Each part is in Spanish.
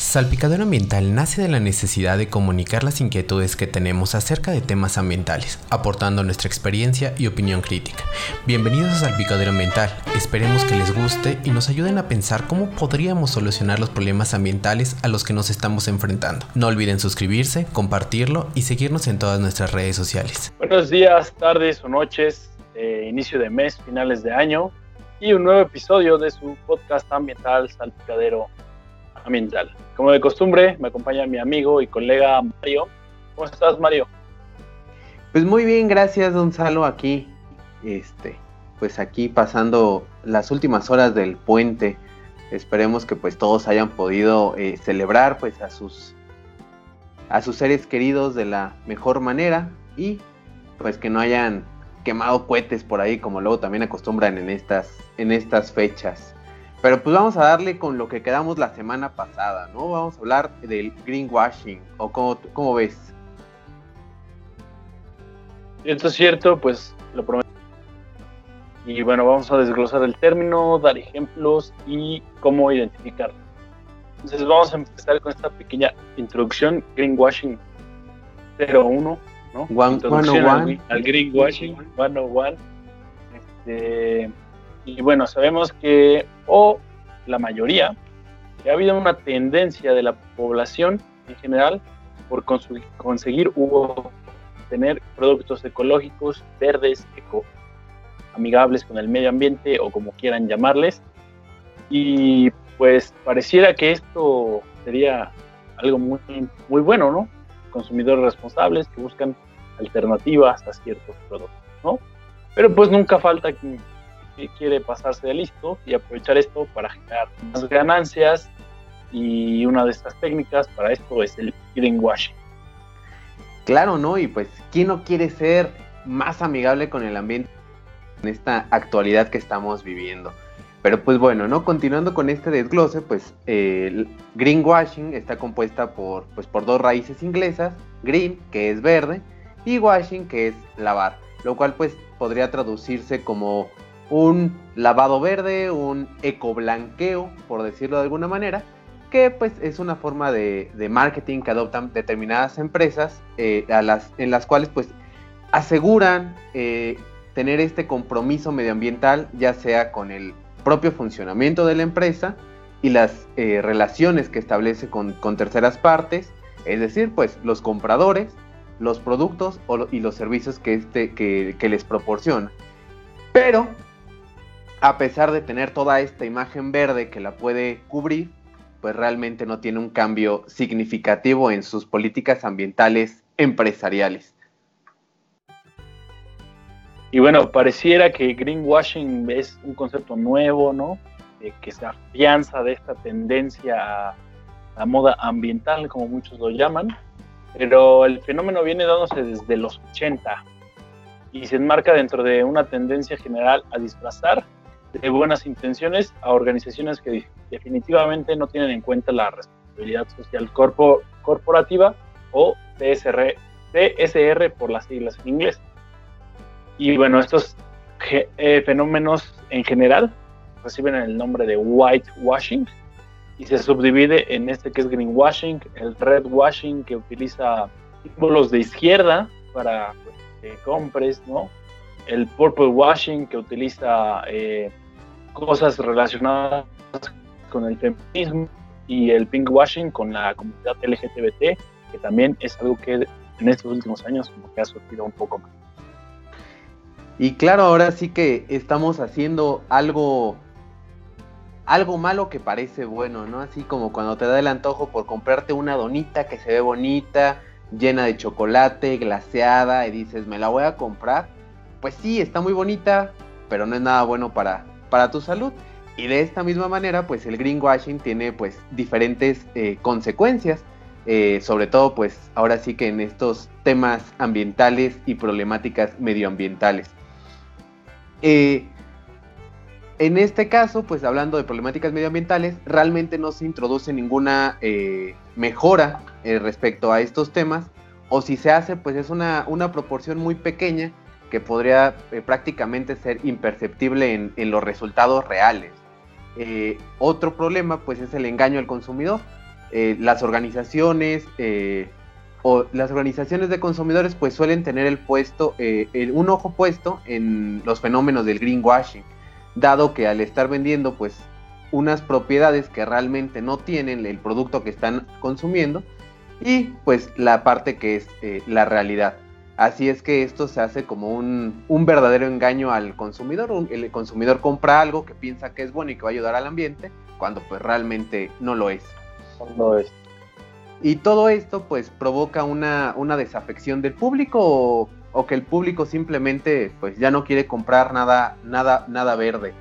Salpicadero Ambiental nace de la necesidad de comunicar las inquietudes que tenemos acerca de temas ambientales, aportando nuestra experiencia y opinión crítica. Bienvenidos a Salpicadero Ambiental, esperemos que les guste y nos ayuden a pensar cómo podríamos solucionar los problemas ambientales a los que nos estamos enfrentando. No olviden suscribirse, compartirlo y seguirnos en todas nuestras redes sociales. Buenos días, tardes o noches, eh, inicio de mes, finales de año y un nuevo episodio de su podcast ambiental Salpicadero ambiental. Como de costumbre, me acompaña mi amigo y colega Mario. ¿Cómo estás, Mario? Pues muy bien, gracias, Gonzalo, aquí, este, pues aquí pasando las últimas horas del puente. Esperemos que pues todos hayan podido eh, celebrar pues a sus a sus seres queridos de la mejor manera y pues que no hayan quemado cohetes por ahí como luego también acostumbran en estas en estas fechas. Pero pues vamos a darle con lo que quedamos la semana pasada, ¿no? Vamos a hablar del greenwashing, o cómo, cómo ves. Esto es cierto, pues lo prometo. Y bueno, vamos a desglosar el término, dar ejemplos y cómo identificarlo. Entonces vamos a empezar con esta pequeña introducción, greenwashing 01, ¿no? One, introducción al, al, greenwashing 101. Este, y bueno, sabemos que, o la mayoría, que ha habido una tendencia de la población en general por conseguir u tener productos ecológicos, verdes, eco amigables con el medio ambiente o como quieran llamarles. Y pues pareciera que esto sería algo muy, muy bueno, ¿no? Consumidores responsables que buscan alternativas a ciertos productos, ¿no? Pero pues nunca falta quiere pasarse de listo y aprovechar esto para generar más ganancias y una de estas técnicas para esto es el greenwashing. Claro, ¿no? Y pues, ¿quién no quiere ser más amigable con el ambiente en esta actualidad que estamos viviendo? Pero pues bueno, ¿no? Continuando con este desglose, pues el greenwashing está compuesta por, pues, por dos raíces inglesas, green, que es verde, y washing, que es lavar, lo cual pues podría traducirse como un lavado verde, un ecoblanqueo, por decirlo de alguna manera, que pues es una forma de, marketing que adoptan determinadas empresas eh, en las cuales pues aseguran eh, tener este compromiso medioambiental ya sea con el propio funcionamiento de la empresa y las eh, relaciones que establece con, terceras partes, es decir, pues los compradores, los productos y los servicios que, este, que les proporciona. Pero a pesar de tener toda esta imagen verde que la puede cubrir, pues realmente no tiene un cambio significativo en sus políticas ambientales empresariales. Y bueno, pareciera que greenwashing es un concepto nuevo, ¿no? que se afianza de esta tendencia a la moda ambiental, como muchos lo llaman, pero el fenómeno viene dándose desde los 80 y se enmarca dentro de una tendencia general a disfrazar de buenas intenciones a organizaciones que definitivamente no tienen en cuenta la responsabilidad social corporativa o TSR, TSR por las siglas en inglés. Y bueno, estos eh, fenómenos en general reciben el nombre de whitewashing y se subdivide en este que es greenwashing, el redwashing que utiliza símbolos de izquierda para pues, que compres, ¿no? El purple washing que utiliza eh, cosas relacionadas con el feminismo y el pinkwashing con la comunidad LGTBT, que también es algo que en estos últimos años como que ha surgido un poco más. Y claro, ahora sí que estamos haciendo algo algo malo que parece bueno, ¿no? Así como cuando te da el antojo por comprarte una donita que se ve bonita, llena de chocolate, glaseada, y dices, me la voy a comprar. Pues sí, está muy bonita, pero no es nada bueno para, para tu salud. Y de esta misma manera, pues el greenwashing tiene pues diferentes eh, consecuencias, eh, sobre todo pues ahora sí que en estos temas ambientales y problemáticas medioambientales. Eh, en este caso, pues hablando de problemáticas medioambientales, realmente no se introduce ninguna mejora respecto a estos temas, o si se hace, pues es una, una proporción muy pequeña que podría eh, prácticamente ser imperceptible en, los resultados reales. Eh, otro problema pues es el engaño al consumidor, eh, las organizaciones o las organizaciones de consumidores pues suelen tener el puesto, un ojo puesto en los fenómenos del greenwashing, dado que al estar vendiendo pues unas propiedades que realmente no tienen el producto que están consumiendo y pues la parte que es la realidad. Así es que esto se hace como un, verdadero engaño al consumidor. El consumidor compra algo que piensa que es bueno y que va a ayudar al ambiente, cuando pues realmente no lo es. No es. Y todo esto pues provoca una, desafección del público o, que el público simplemente pues ya no quiere comprar nada, nada, nada verde.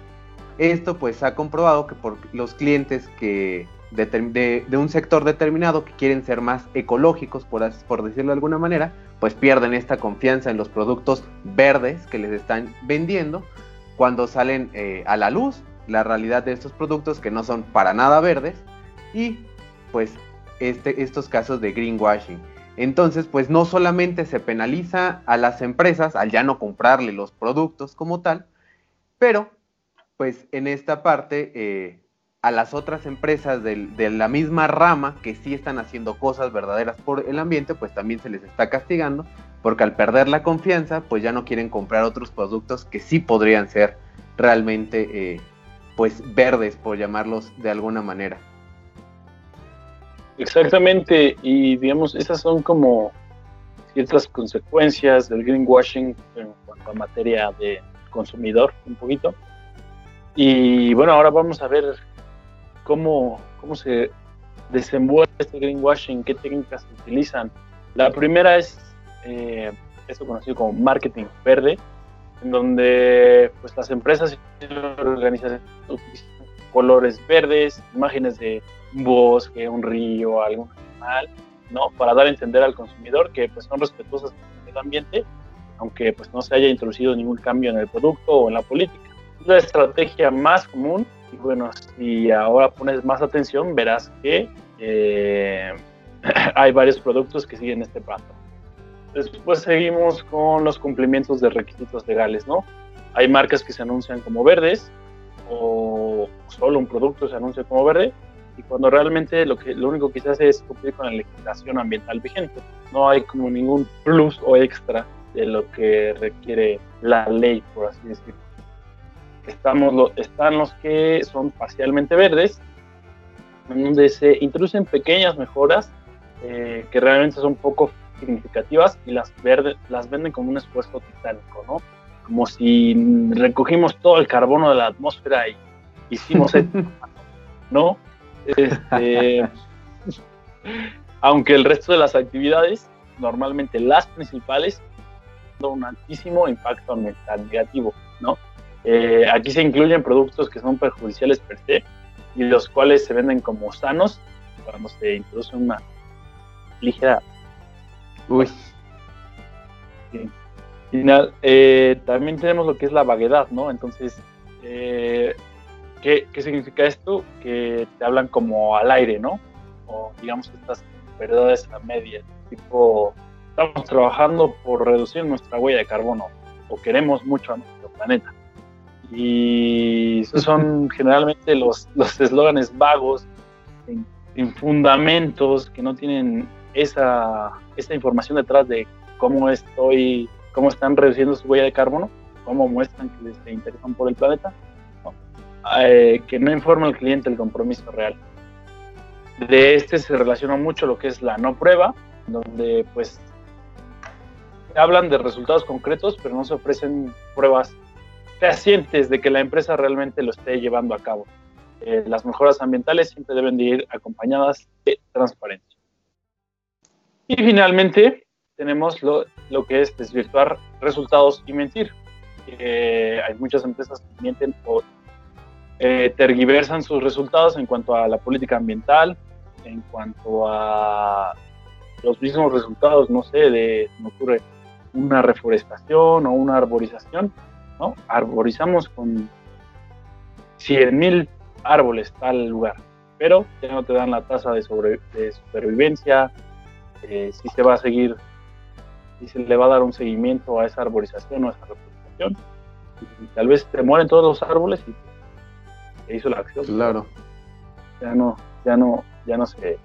Esto pues ha comprobado que por los clientes que de, un sector determinado que quieren ser más ecológicos, por, por decirlo de alguna manera, pues pierden esta confianza en los productos verdes que les están vendiendo cuando salen eh, a la luz la realidad de estos productos que no son para nada verdes y pues este, estos casos de greenwashing. Entonces, pues no solamente se penaliza a las empresas al ya no comprarle los productos como tal, pero pues en esta parte eh, a las otras empresas de, la misma rama que sí están haciendo cosas verdaderas por el ambiente, pues también se les está castigando, porque al perder la confianza, pues ya no quieren comprar otros productos que sí podrían ser realmente, eh, pues verdes, por llamarlos de alguna manera. Exactamente, y digamos, esas son como ciertas consecuencias del greenwashing en cuanto a materia de consumidor, un poquito. Y bueno, ahora vamos a ver cómo, cómo se desenvuelve este greenwashing, qué técnicas se utilizan. La primera es eh, esto conocido como marketing verde, en donde pues, las empresas y organizaciones utilizan colores verdes, imágenes de un bosque, un río, algún animal, ¿no? Para dar a entender al consumidor que pues, son respetuosas con el ambiente, aunque pues, no se haya introducido ningún cambio en el producto o en la política. La estrategia más común y bueno, si ahora pones más atención, verás que eh, hay varios productos que siguen este patrón. Después seguimos con los cumplimientos de requisitos legales, ¿no? Hay marcas que se anuncian como verdes o solo un producto se anuncia como verde y cuando realmente lo, que, lo único que se hace es cumplir con la legislación ambiental vigente. No hay como ningún plus o extra de lo que requiere la ley, por así decirlo. Estamos están los que son parcialmente verdes, donde se introducen pequeñas mejoras eh, que realmente son poco significativas y las, verdes, las venden como un esfuerzo titánico, ¿no? Como si recogimos todo el carbono de la atmósfera y hicimos esto, ¿no? Este, aunque el resto de las actividades, normalmente las principales, son un altísimo impacto ambiental negativo, ¿no? Eh, aquí se incluyen productos que son perjudiciales per se y los cuales se venden como sanos cuando se introduce una ligera. Uy. Final, eh, también tenemos lo que es la vaguedad, ¿no? Entonces, eh, ¿qué, ¿qué, significa esto? Que te hablan como al aire, ¿no? O digamos estas verdades a medias, tipo, estamos trabajando por reducir nuestra huella de carbono o queremos mucho a nuestro planeta y son generalmente los eslóganes vagos, sin, fundamentos, que no tienen esa, esa información detrás de cómo estoy, cómo están reduciendo su huella de carbono, cómo muestran que les interesan por el planeta, eh, que no informa al cliente el compromiso real. De este se relaciona mucho lo que es la no prueba, donde pues hablan de resultados concretos, pero no se ofrecen pruebas fehacientes de que la empresa realmente lo esté llevando a cabo. Eh, las mejoras ambientales siempre deben de ir acompañadas de transparencia. Y finalmente tenemos lo, lo que es desvirtuar resultados y mentir. hay muchas empresas que mienten o eh, tergiversan sus resultados en cuanto a la política ambiental, en cuanto a los mismos resultados, no sé, de, me ocurre una reforestación o una arborización, ¿no? Arborizamos con 100.000 árboles tal lugar, pero ya no te dan la tasa de, supervivencia, eh, si se va a seguir, si se le va a dar un seguimiento a esa arborización o a esa reforestación. tal vez te mueren todos los árboles y se hizo la acción. Claro. Ya no, ya no, ya no se,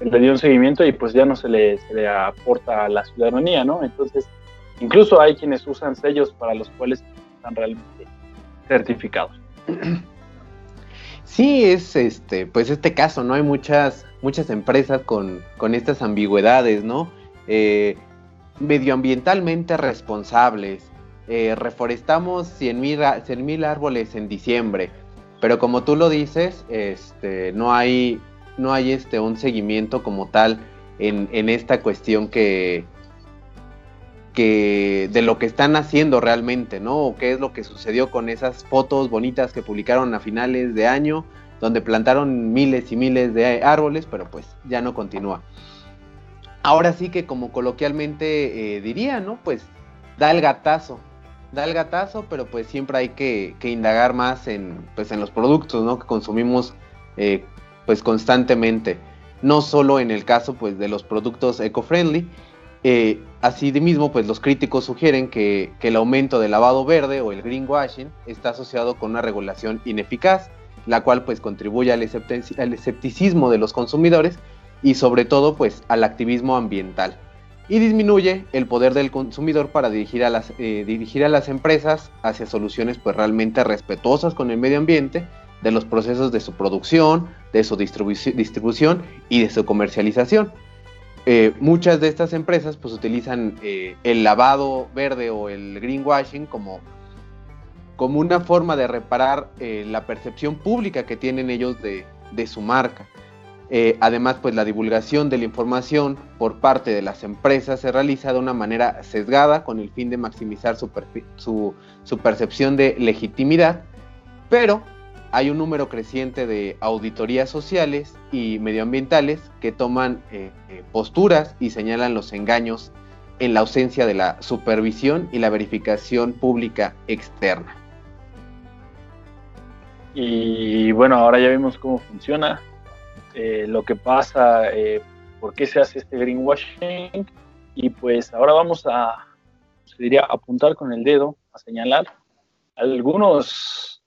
le dio un seguimiento y pues ya no se le, se le aporta a la ciudadanía, ¿no? Entonces, incluso hay quienes usan sellos para los cuales están realmente certificados. Sí, es este, pues este caso, ¿no? Hay muchas, muchas empresas con, con estas ambigüedades, ¿no? Eh, medioambientalmente responsables. Eh, reforestamos 100 mil árboles en diciembre, pero como tú lo dices, este, no hay, no hay este, un seguimiento como tal en, en esta cuestión que, de lo que están haciendo realmente, ¿no? O qué es lo que sucedió con esas fotos bonitas que publicaron a finales de año, donde plantaron miles y miles de árboles, pero pues ya no continúa. Ahora sí que como coloquialmente eh, diría, ¿no? Pues da el gatazo, da el gatazo, pero pues siempre hay que, indagar más en, pues, en los productos, ¿no? Que consumimos eh, pues constantemente, no solo en el caso pues de los productos eco-friendly, eh, así de mismo, pues los críticos sugieren que, el aumento del lavado verde o el greenwashing está asociado con una regulación ineficaz, la cual pues contribuye al, escepticismo de los consumidores y sobre todo pues al activismo ambiental y disminuye el poder del consumidor para dirigir a las, eh, empresas hacia soluciones pues realmente respetuosas con el medio ambiente, de los procesos de su producción, de su distribución y de su comercialización. Eh, muchas de estas empresas pues utilizan eh, el lavado verde o el greenwashing como, como una forma de reparar la percepción pública que tienen ellos de, de su marca. Eh, además, pues la divulgación de la información por parte de las empresas se realiza de una manera sesgada con el fin de maximizar su, percepción de legitimidad, pero hay un número creciente de auditorías sociales y medioambientales que toman eh, eh, posturas y señalan los engaños en la ausencia de la supervisión y la verificación pública externa. Y bueno, ahora ya vimos cómo funciona eh, lo que pasa, por qué se hace este greenwashing. Y pues ahora vamos a, se diría, apuntar con el dedo, a señalar algunos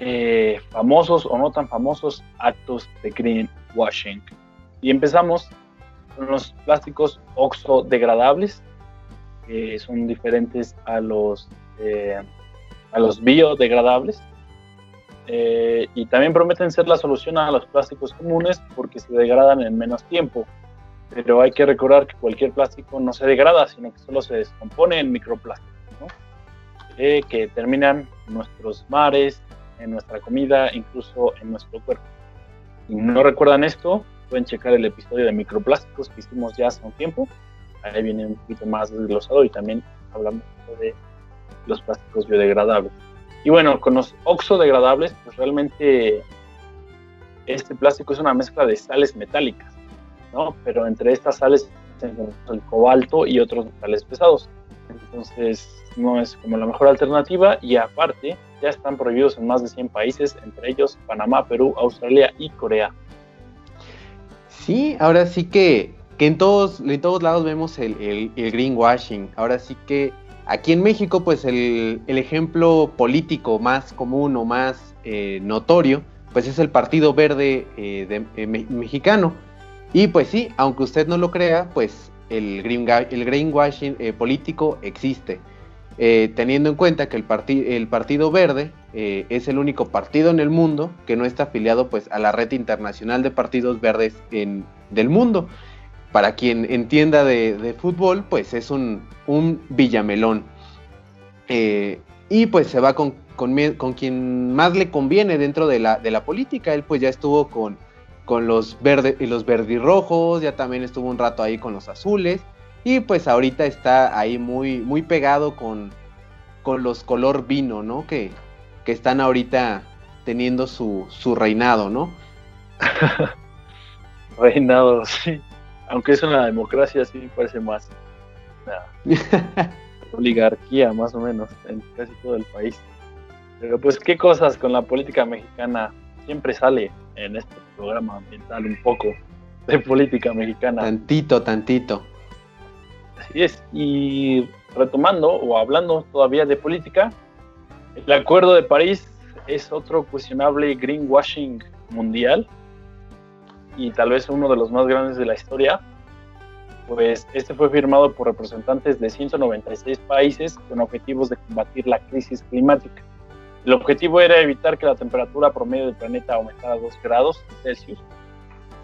eh, famosos o no tan famosos actos de greenwashing. Y empezamos con los plásticos oxodegradables, que son diferentes a los, a los biodegradables. Eh, y también prometen ser la solución a los plásticos comunes porque se degradan en menos tiempo. Pero hay que recordar que cualquier plástico no se degrada, sino que solo se descompone en microplásticos, eh, que terminan nuestros mares, en nuestra comida, incluso en nuestro cuerpo. Si no recuerdan esto, pueden checar el episodio de microplásticos que hicimos ya hace un tiempo. Ahí viene un poquito más desglosado y también hablamos de los plásticos biodegradables. Y bueno, con los oxodegradables, pues realmente este plástico es una mezcla de sales metálicas, ¿no? Pero entre estas sales el cobalto y otros metales pesados. Entonces no es como la mejor alternativa y aparte ya están prohibidos en más de 100 países, entre ellos Panamá, Perú, Australia y Corea. Sí, ahora sí que, que en, todos, en todos lados vemos el, el, el greenwashing. Ahora sí que Aquí en México, pues el, ejemplo político más común o más eh, notorio, pues es el Partido Verde eh, eh, mexicano. Y pues sí, aunque usted no lo crea, pues el, green, el greenwashing político existe. teniendo en cuenta que el, el Partido Verde es el único partido en el mundo que no está afiliado pues a la red internacional de partidos verdes en, del mundo para quien entienda de, fútbol, pues es un, villamelón. Eh, y pues se va con, quien más le conviene dentro de la, de la política. Él pues ya estuvo con, con los, verde, y los verdirrojos, ya también estuvo un rato ahí con los azules. Y pues ahorita está ahí muy, muy pegado con, con los color vino, ¿no? Que, que están ahorita teniendo su, su reinado, ¿no? reinado, sí aunque es una democracia, sí parece más una oligarquía, más o menos, en casi todo el país. Pero pues, ¿qué cosas con la política mexicana? Siempre sale en este programa ambiental un poco de política mexicana. Tantito, tantito. Así es. Y retomando o hablando todavía de política, el Acuerdo de París es otro cuestionable greenwashing mundial y tal vez uno de los más grandes de la historia, pues este fue firmado por representantes de 196 países con objetivos de combatir la crisis climática. El objetivo era evitar que la temperatura promedio del planeta aumentara 2 grados Celsius,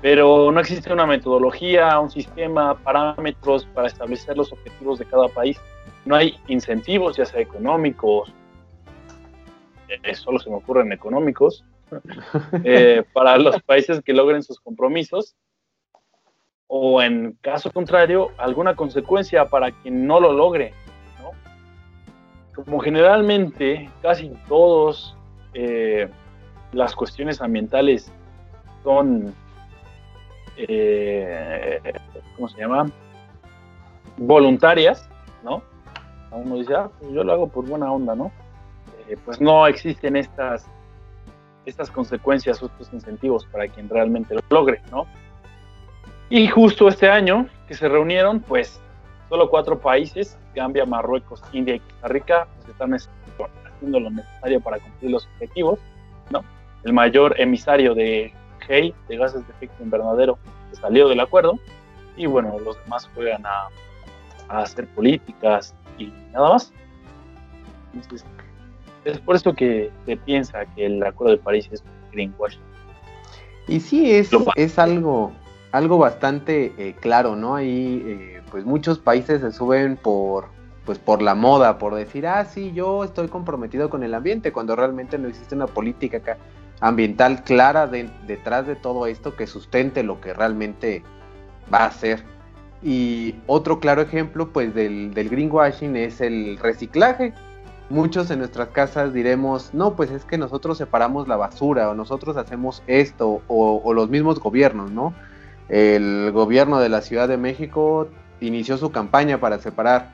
pero no existe una metodología, un sistema, parámetros para establecer los objetivos de cada país. No hay incentivos, ya sea económicos, eh, solo se me ocurren económicos, eh, para los países que logren sus compromisos, o en caso contrario, alguna consecuencia para quien no lo logre. Como generalmente casi todos eh, las cuestiones ambientales son, eh, ¿cómo se llama? Voluntarias, ¿no? Uno dice, ah, pues yo lo hago por buena onda, ¿no? Eh, pues no existen estas, estas consecuencias, estos incentivos para quien realmente lo logre, ¿no? Y justo este año que se reunieron, pues solo cuatro países, Gambia, Marruecos, India y Costa Rica, pues están haciendo lo necesario para cumplir los objetivos, ¿no? El mayor emisario de GEI, de gases de efecto invernadero, salió del acuerdo, y bueno, los demás juegan a, a hacer políticas y nada más. Entonces, es por eso que se piensa que el Acuerdo de París es greenwashing. Y sí, es, es algo, algo bastante eh, claro, ¿no? Ahí, eh, pues muchos países se suben por, pues por la moda, por decir, ah, sí, yo estoy comprometido con el ambiente, cuando realmente no existe una política ambiental clara detrás de todo esto que sustente lo que realmente va a ser. Y otro claro ejemplo, pues, del, del greenwashing es el reciclaje muchos en nuestras casas diremos, no, pues es que nosotros separamos la basura o nosotros hacemos esto o, los mismos gobiernos, ¿no? El gobierno de la Ciudad de México inició su campaña para separar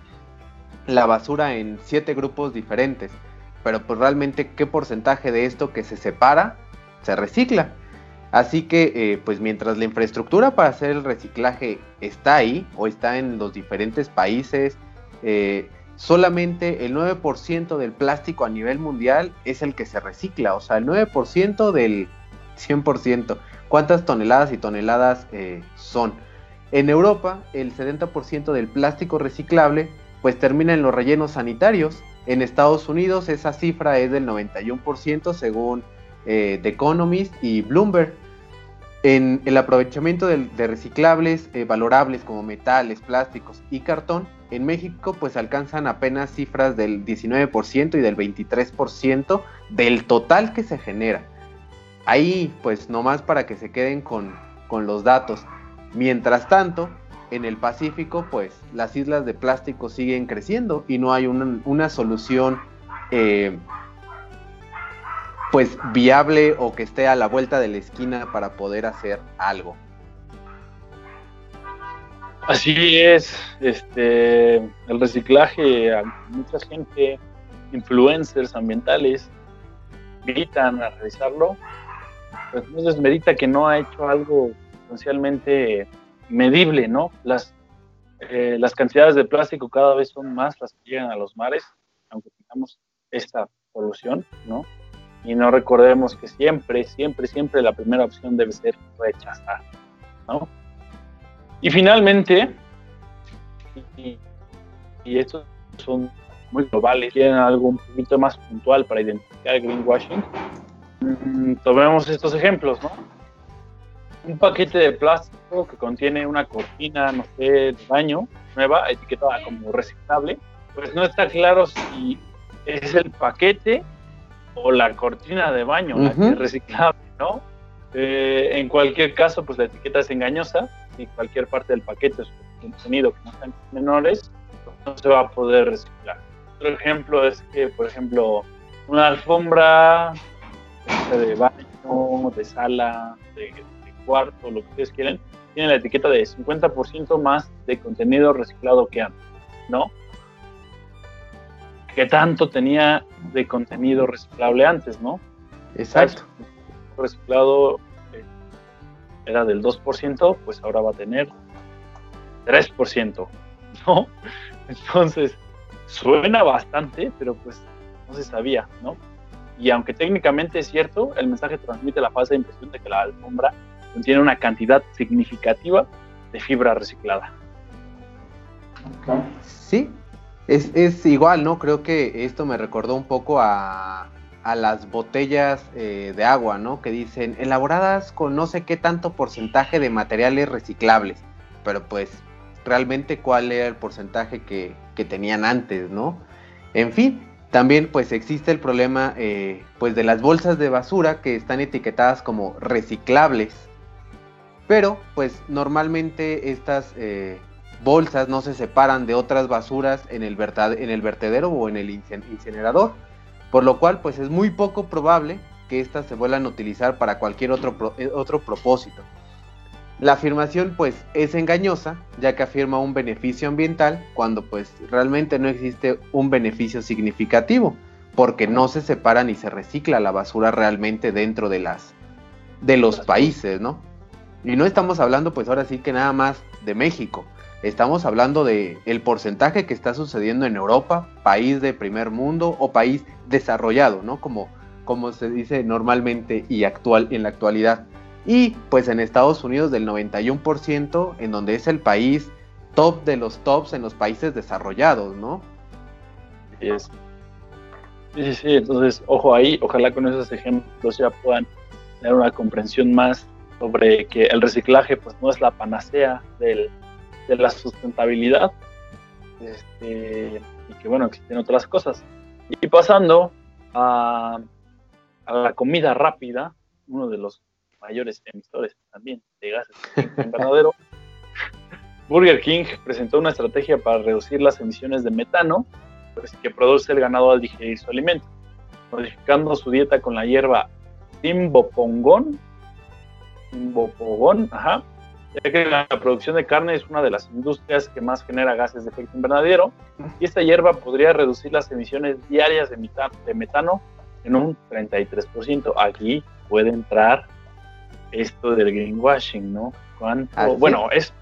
la basura en siete grupos diferentes, pero pues realmente qué porcentaje de esto que se separa se recicla. Así que eh, pues mientras la infraestructura para hacer el reciclaje está ahí o está en los diferentes países, eh, solamente el 9% del plástico a nivel mundial es el que se recicla, o sea, el 9% del 100%. ¿Cuántas toneladas y toneladas eh, son? En Europa, el 70% del plástico reciclable pues termina en los rellenos sanitarios. En Estados Unidos esa cifra es del 91% según eh, The Economist y Bloomberg. En el aprovechamiento de, reciclables eh, valorables como metales, plásticos y cartón, en México pues alcanzan apenas cifras del 19% y del 23% del total que se genera. Ahí pues nomás para que se queden con, los datos. Mientras tanto, en el Pacífico pues las islas de plástico siguen creciendo y no hay una, solución eh, pues viable o que esté a la vuelta de la esquina para poder hacer algo. Así es, este, el reciclaje, mucha gente, influencers ambientales, gritan a realizarlo, pues no desmerita que no ha hecho algo potencialmente medible, ¿no? Las, eh, las cantidades de plástico cada vez son más las que llegan a los mares, aunque tengamos esta polución, ¿no? Y no recordemos que siempre, siempre, siempre la primera opción debe ser rechazar, ¿no? Y finalmente, y, estos son muy globales, quieren algo un poquito más puntual para identificar el greenwashing, mm, tomemos estos ejemplos, ¿no? Un paquete de plástico que contiene una cortina, no sé, de baño nueva, etiquetada como reciclable, pues no está claro si es el paquete o la cortina de baño la que es reciclable, ¿no? Eh, en cualquier caso, pues la etiqueta es engañosa y cualquier parte del paquete es contenido que no sean menores, no se va a poder reciclar. Otro ejemplo es que, por ejemplo, una alfombra de baño, de sala, de, cuarto, lo que ustedes quieren, tiene la etiqueta de 50% más de contenido reciclado que antes, ¿no? ¿Qué tanto tenía de contenido reciclable antes, no? Exacto. reciclado eh, era del 2%, pues ahora va a tener 3%, ¿no? Entonces, suena bastante, pero pues no se sabía, ¿no? Y aunque técnicamente es cierto, el mensaje transmite la falsa impresión de que la alfombra contiene una cantidad significativa de fibra reciclada. Sí, es, igual, ¿no? Creo que esto me recordó un poco a, las botellas eh, de agua, ¿no? Que dicen elaboradas con no sé qué tanto porcentaje de materiales reciclables, pero pues realmente cuál era el porcentaje que, que tenían antes, ¿no? En fin, también pues existe el problema eh, pues de las bolsas de basura que están etiquetadas como reciclables. Pero pues normalmente estas eh, bolsas no se separan de otras basuras en el, en el vertedero o en el incinerador. Por lo cual pues es muy poco probable que estas se vuelvan a utilizar para cualquier otro, eh, otro propósito. La afirmación pues es engañosa, ya que afirma un beneficio ambiental cuando pues realmente no existe un beneficio significativo, porque no se separa ni se recicla la basura realmente dentro de las de los países, ¿no? Y no estamos hablando pues ahora sí que nada más de México. Estamos hablando de el porcentaje que está sucediendo en Europa, país de primer mundo o país desarrollado, ¿no? Como como se dice normalmente y actual en la actualidad y pues en Estados Unidos del 91%, en donde es el país top de los tops en los países desarrollados, ¿no? Sí, sí, sí, entonces ojo ahí, ojalá con esos ejemplos ya puedan tener una comprensión más sobre que el reciclaje pues no es la panacea de la sustentabilidad este, y que bueno, existen otras cosas. Y pasando a, a la comida rápida, uno de los mayores emisores también de gases en invernadero, Burger King presentó una estrategia para reducir las emisiones de metano pues, que produce el ganado al digerir su alimento, modificando su dieta con la hierba timbopongón, timbopogón, ajá, ya que la producción de carne es una de las industrias que más genera gases de efecto invernadero, y esta hierba podría reducir las emisiones diarias de, de metano en un 33%. Aquí puede entrar esto del greenwashing, ¿no? ¿Cuánto? Bueno, es,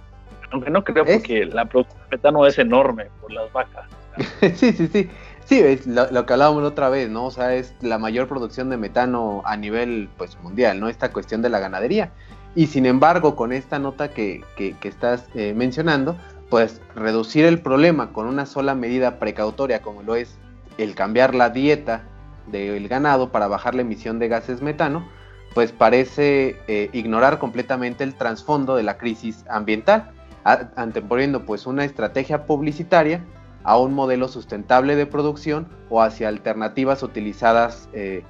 aunque no creo porque la producción de metano es enorme por las vacas. sí, sí, sí. Sí, es lo, que hablábamos otra vez, ¿no? O sea, es la mayor producción de metano a nivel pues mundial, ¿no? Esta cuestión de la ganadería. Y sin embargo, con esta nota que, que, estás eh, mencionando, pues reducir el problema con una sola medida precautoria como lo es el cambiar la dieta del ganado para bajar la emisión de gases metano, pues parece eh, ignorar completamente el trasfondo de la crisis ambiental, anteponiendo pues una estrategia publicitaria a un modelo sustentable de producción o hacia alternativas utilizadas eh,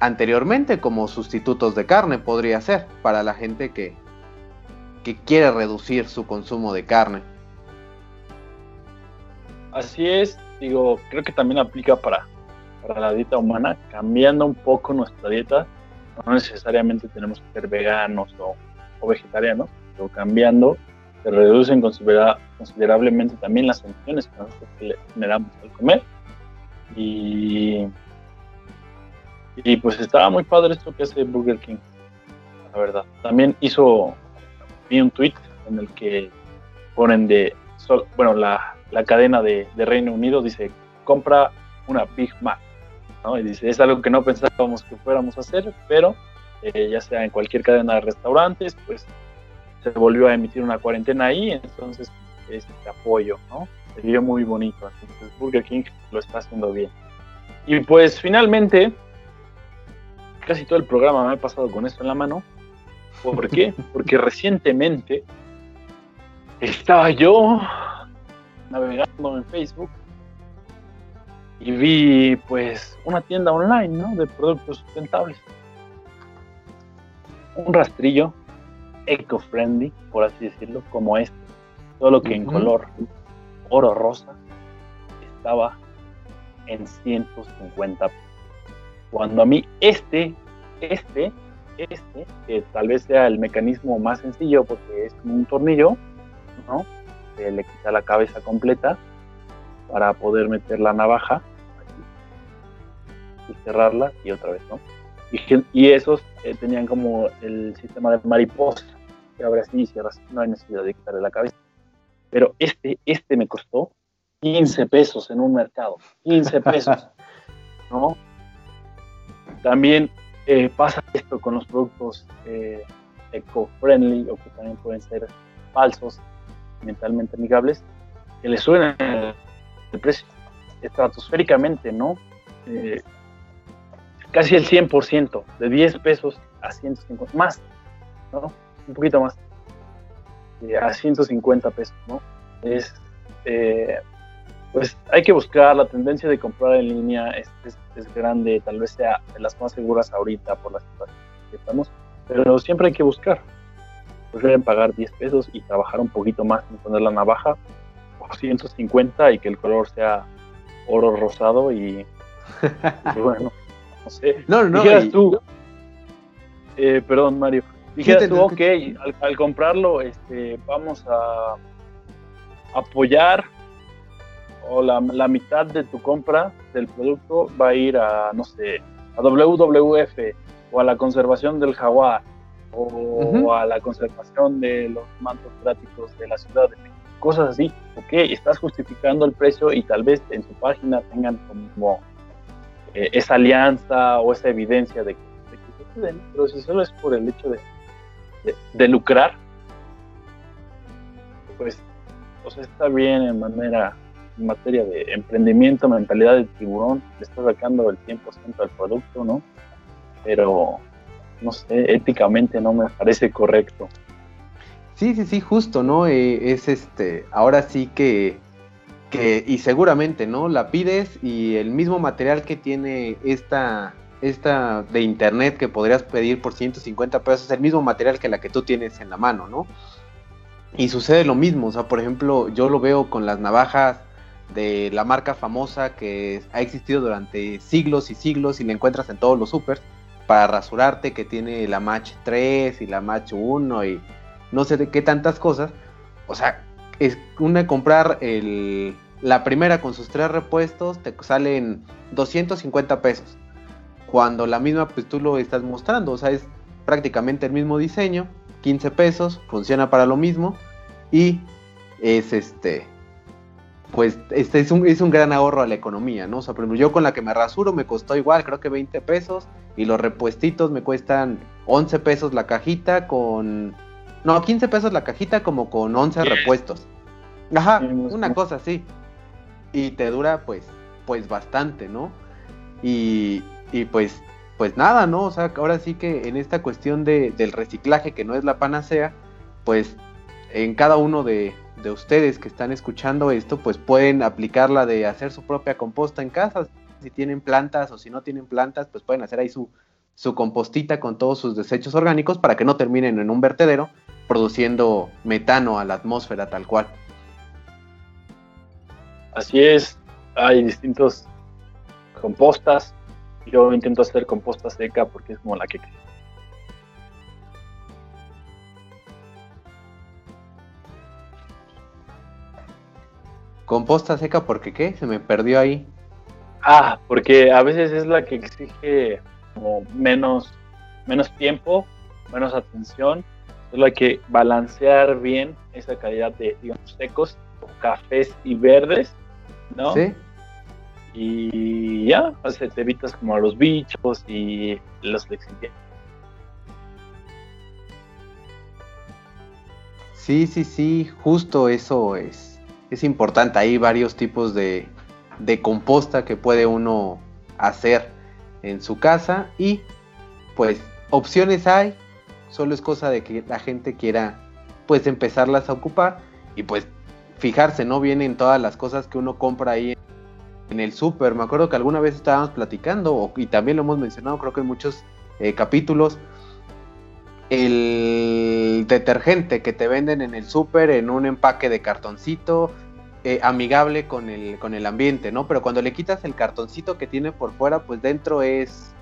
anteriormente como sustitutos de carne podría ser para la gente que, que quiere reducir su consumo de carne. Así es, digo, creo que también aplica para, para la dieta humana, cambiando un poco nuestra dieta no necesariamente tenemos que ser veganos o, vegetarianos, pero cambiando se reducen considerablemente también las emisiones que nosotros generamos al comer. Y, y pues estaba muy padre esto que hace Burger King, la verdad. También hizo, vi un tweet en el que ponen de, bueno, la, la cadena de, de Reino Unido dice, compra una Big Mac y dice, es algo que no pensábamos que fuéramos a hacer, pero eh, ya sea en cualquier cadena de restaurantes, pues se volvió a emitir una cuarentena ahí, entonces este apoyo, ¿no? Se vio muy bonito, entonces Burger King lo está haciendo bien. Y pues finalmente, casi todo el programa me ha pasado con esto en la mano. ¿Por qué? Porque recientemente estaba yo navegando en Facebook y vi pues una tienda online ¿no? de productos sustentables. Un rastrillo eco-friendly, por así decirlo, como este, solo que en color oro rosa, estaba en 150 Cuando a mí este, este, este, que tal vez sea el mecanismo más sencillo porque es como un tornillo, ¿no? Se le quita la cabeza completa para poder meter la navaja y cerrarla y otra vez, ¿no? Y, esos eh, tenían como el sistema de mariposa, que abre así y cierra así, no hay necesidad de quitarle la cabeza. Pero este, este me costó 15 pesos en un mercado, 15 pesos, ¿no? También eh, pasa esto con los productos eh, eco-friendly o que también pueden ser falsos, mentalmente amigables, que le suben el precio estratosféricamente, ¿no? Eh, casi el 100%, de 10 pesos a 150, más, ¿no? Un poquito más, eh, a 150 pesos, ¿no? Es, eh, pues hay que buscar la tendencia de comprar en línea, es, es, grande, tal vez sea de las más seguras ahorita por la situación que estamos, pero siempre hay que buscar. Prefieren pagar 10 pesos y trabajar un poquito más en poner la navaja, o 150 y que el color sea oro rosado y, bueno, no sé. No, no, Dijeras tú, eh, perdón Mario, dijeras tú, ok, al, comprarlo este, vamos a apoyar o la, la, mitad de tu compra del producto va a ir a, no sé, a WWF o a la conservación del jaguar o, a la conservación de los mantos prácticos de la ciudad de México cosas así. Ok, estás justificando el precio y tal vez en tu página tengan como eh, esa alianza o esa evidencia de que, de pero si solo es por el hecho de, de, lucrar, pues está bien en manera en materia de emprendimiento, mentalidad de tiburón, le estás sacando el 100% al producto, ¿no? Pero, no sé, éticamente no me parece correcto. Sí, sí, sí, justo, ¿no? Eh, es este, ahora sí que, que, y seguramente, ¿no? La pides y el mismo material que tiene esta, esta de internet que podrías pedir por 150 pesos, es el mismo material que la que tú tienes en la mano, ¿no? Y sucede lo mismo, o sea, por ejemplo, yo lo veo con las navajas de la marca famosa que ha existido durante siglos y siglos y la encuentras en todos los supers para rasurarte, que tiene la Match 3 y la Match 1 y no sé de qué tantas cosas. O sea, es una comprar el, la primera con sus tres repuestos te salen 250 pesos. Cuando la misma, pues tú lo estás mostrando. O sea, es prácticamente el mismo diseño, 15 pesos, funciona para lo mismo. Y es este, pues este es un, es un gran ahorro a la economía, ¿no? O sea, por ejemplo, yo con la que me rasuro me costó igual, creo que 20 pesos. Y los repuestitos me cuestan 11 pesos la cajita con no, 15 pesos la cajita como con 11 repuestos. Ajá, una cosa así. Y te dura pues pues bastante, ¿no? Y, y pues pues nada, ¿no? O sea, ahora sí que en esta cuestión de, del reciclaje que no es la panacea, pues en cada uno de, de ustedes que están escuchando esto, pues pueden aplicarla de hacer su propia composta en casa. Si tienen plantas o si no tienen plantas, pues pueden hacer ahí su, su compostita con todos sus desechos orgánicos para que no terminen en un vertedero produciendo metano a la atmósfera tal cual. Así es, hay distintos compostas. Yo intento hacer composta seca porque es como la que Composta seca porque qué? Se me perdió ahí. Ah, porque a veces es la que exige como menos, menos tiempo, menos atención Solo hay que balancear bien esa calidad de, digamos, secos, cafés y verdes, ¿no? Sí. Y ya, o sea, te evitas como a los bichos y los flexibles. Sí, sí, sí, justo eso es, es importante. Hay varios tipos de, de composta que puede uno hacer en su casa y pues opciones hay, solo es cosa de que la gente quiera pues empezarlas a ocupar y pues fijarse, ¿no? Vienen todas las cosas que uno compra ahí en el súper. Me acuerdo que alguna vez estábamos platicando y también lo hemos mencionado creo que en muchos eh, capítulos. El detergente que te venden en el súper en un empaque de cartoncito, eh, amigable con el, con el ambiente, ¿no? Pero cuando le quitas el cartoncito que tiene por fuera, pues dentro es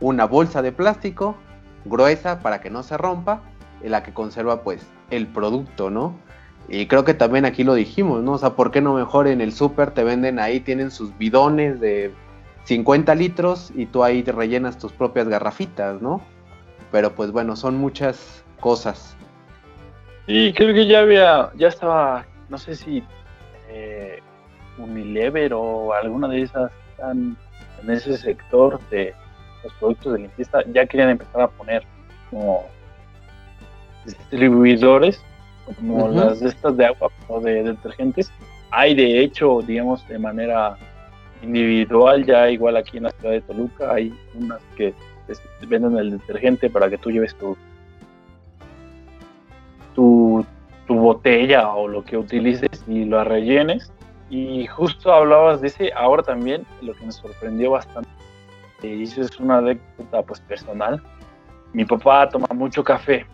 una bolsa de plástico gruesa para que no se rompa, en la que conserva pues el producto, ¿no? Y creo que también aquí lo dijimos, ¿no? O sea, ¿por qué no mejor en el súper te venden ahí, tienen sus bidones de 50 litros y tú ahí te rellenas tus propias garrafitas, ¿no? Pero pues bueno, son muchas cosas. Y creo que ya había, ya estaba, no sé si eh, Unilever o alguna de esas están en ese sector de los productos de limpieza ya querían empezar a poner como distribuidores, como las de estas de agua o de detergentes. Hay de hecho, digamos, de manera individual, ya igual aquí en la ciudad de Toluca, hay unas que venden el detergente para que tú lleves tu, tu, tu botella o lo que utilices y lo rellenes. Y justo hablabas de ese, ahora también lo que me sorprendió bastante, y eso es una anécdota pues personal, mi papá toma mucho café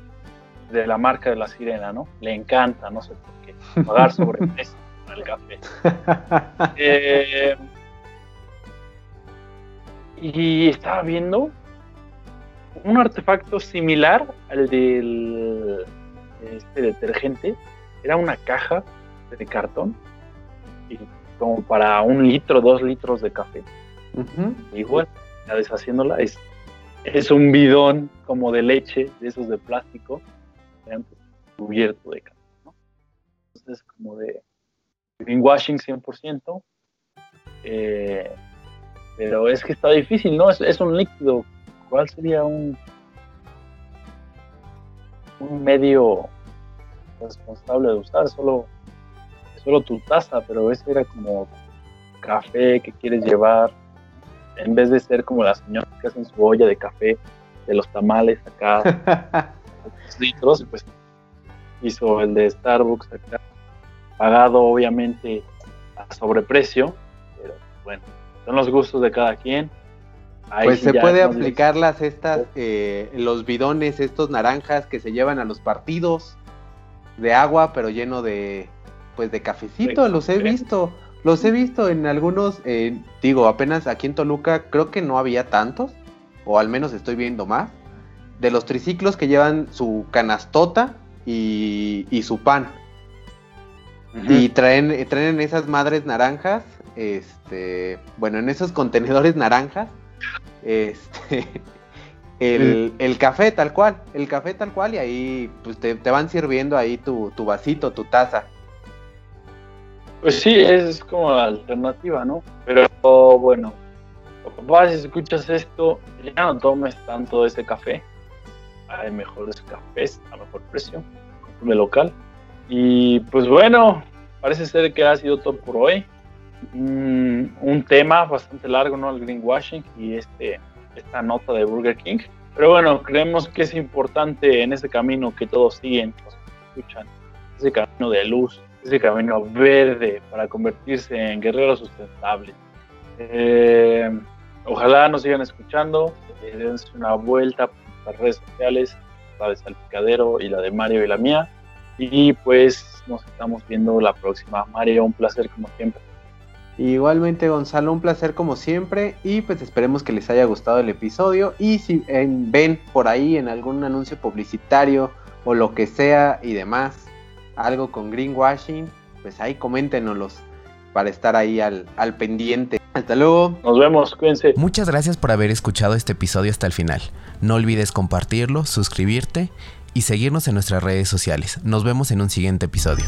de la marca de la sirena, ¿no? Le encanta, no sé por qué, pagar sobreprecio el café. Eh, y estaba viendo un artefacto similar al del este detergente. Era una caja de cartón y como para un litro, dos litros de café. Igual, ya deshaciéndola, es, es un bidón como de leche, de esos de plástico, cubierto de café. Entonces, como de greenwashing 100%. Eh, pero es que está difícil, ¿no? Es, es un líquido. ¿Cuál sería un, un medio responsable de usar? Solo, solo tu taza, pero ese era como café que quieres llevar. En vez de ser como las señoras que hacen su olla de café de los tamales acá, litros, pues hizo el de Starbucks acá pagado obviamente a sobreprecio, pero bueno, son los gustos de cada quien. Pues se puede aplicar las estas, eh, los bidones, estos naranjas que se llevan a los partidos de agua, pero lleno de, pues de cafecito, los he visto, los he visto en algunos, eh, digo, apenas aquí en Toluca creo que no había tantos, o al menos estoy viendo más, de los triciclos que llevan su canastota y, y su pan. Y traen, traen esas madres naranjas, este, bueno, en esos contenedores naranjas, este, el, café tal cual, el café tal cual, y ahí pues te, van sirviendo ahí tu, vasito, tu taza. Pues sí, es como la alternativa, ¿no? Pero bueno, papá, si escuchas esto, ya no tomes tanto ese café. Hay mejores cafés a mejor precio, de local. Y pues bueno, parece ser que ha sido todo por hoy. Mm, un tema bastante largo, ¿no? El greenwashing y este, esta nota de Burger King. Pero bueno, creemos que es importante en ese camino que todos siguen, los escuchan, ese camino de luz, ese camino verde para convertirse en guerreros sustentables. Eh, ojalá nos sigan escuchando, eh, dense una vuelta por las redes sociales, la de Salpicadero y la de Mario y la mía. Y pues nos estamos viendo la próxima. Mario, un placer como siempre. Igualmente Gonzalo, un placer como siempre y pues esperemos que les haya gustado el episodio y si ven por ahí en algún anuncio publicitario o lo que sea y demás, algo con greenwashing, pues ahí coméntenoslos para estar ahí al, al pendiente. Hasta luego. Nos vemos, cuídense. Muchas gracias por haber escuchado este episodio hasta el final. No olvides compartirlo, suscribirte y seguirnos en nuestras redes sociales. Nos vemos en un siguiente episodio.